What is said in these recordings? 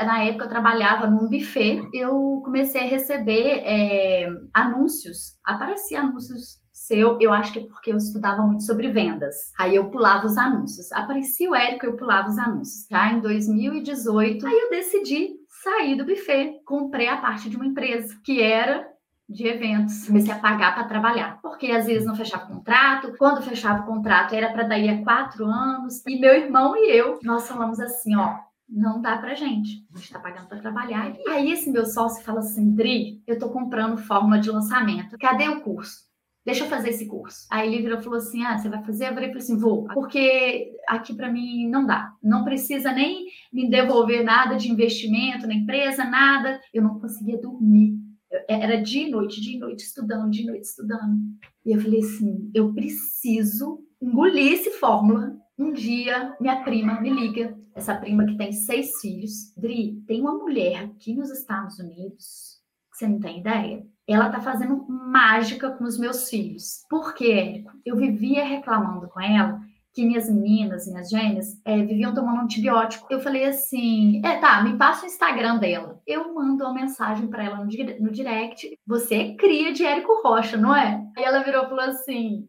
Na época eu trabalhava num buffet, eu comecei a receber é, anúncios, aparecia anúncios seu, eu acho que é porque eu estudava muito sobre vendas. Aí eu pulava os anúncios. Aparecia o Érico, eu pulava os anúncios. Já em 2018, aí eu decidi sair do buffet, comprei a parte de uma empresa que era de eventos, comecei a pagar para trabalhar, porque às vezes não fechava contrato, quando fechava o contrato era para daí a quatro anos, e meu irmão e eu, nós falamos assim, ó, não dá pra gente, a gente tá pagando para trabalhar. E aí esse meu sócio fala assim, Dri, eu tô comprando fórmula de lançamento, cadê o curso? Deixa eu fazer esse curso. Aí ele virou e falou assim: Ah, você vai fazer? Eu falei assim: Vou, porque aqui para mim não dá. Não precisa nem me devolver nada de investimento na empresa, nada. Eu não conseguia dormir era dia e noite, dia e noite estudando, dia e noite estudando. E eu falei assim: eu preciso engolir esse fórmula. Um dia, minha prima me liga, essa prima que tem seis filhos. Dri, tem uma mulher aqui nos Estados Unidos, que você não tem ideia? Ela tá fazendo mágica com os meus filhos. Por quê, Érico? Eu vivia reclamando com ela que minhas meninas, minhas gêmeas, é, viviam tomando antibiótico. Eu falei assim: é, tá, me passa o Instagram dela. Eu mando uma mensagem para ela no, no direct. Você é cria de Érico Rocha, não é? Aí ela virou e falou assim: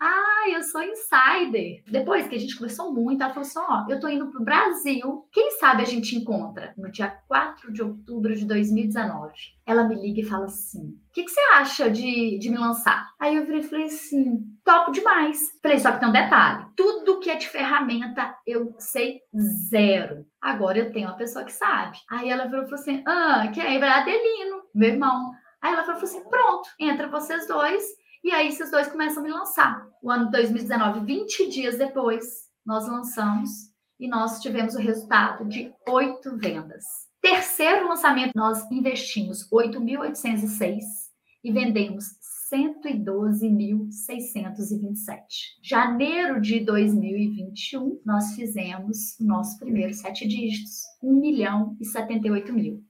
ah, eu sou insider. Depois que a gente conversou muito, ela falou assim: ó, eu tô indo pro Brasil. Quem sabe a gente encontra no dia 4 de outubro de 2019. Ela me liga e fala assim: o que, que você acha de, de me lançar? Aí eu virei e falei assim: topo demais. Falei, só que tem um detalhe: tudo que é de ferramenta eu sei zero. Agora eu tenho uma pessoa que sabe. Aí ela e falou assim: ah, que é Adelino, meu irmão. Aí ela falou assim: pronto, entra vocês dois e aí esses dois começam a me lançar. O ano 2019, 20 dias depois, nós lançamos e nós tivemos o resultado de oito vendas. Terceiro lançamento, nós investimos 8.806 e vendemos 112.627. Janeiro de 2021, nós fizemos o nosso primeiro sete dígitos, 1 milhão e 78 mil.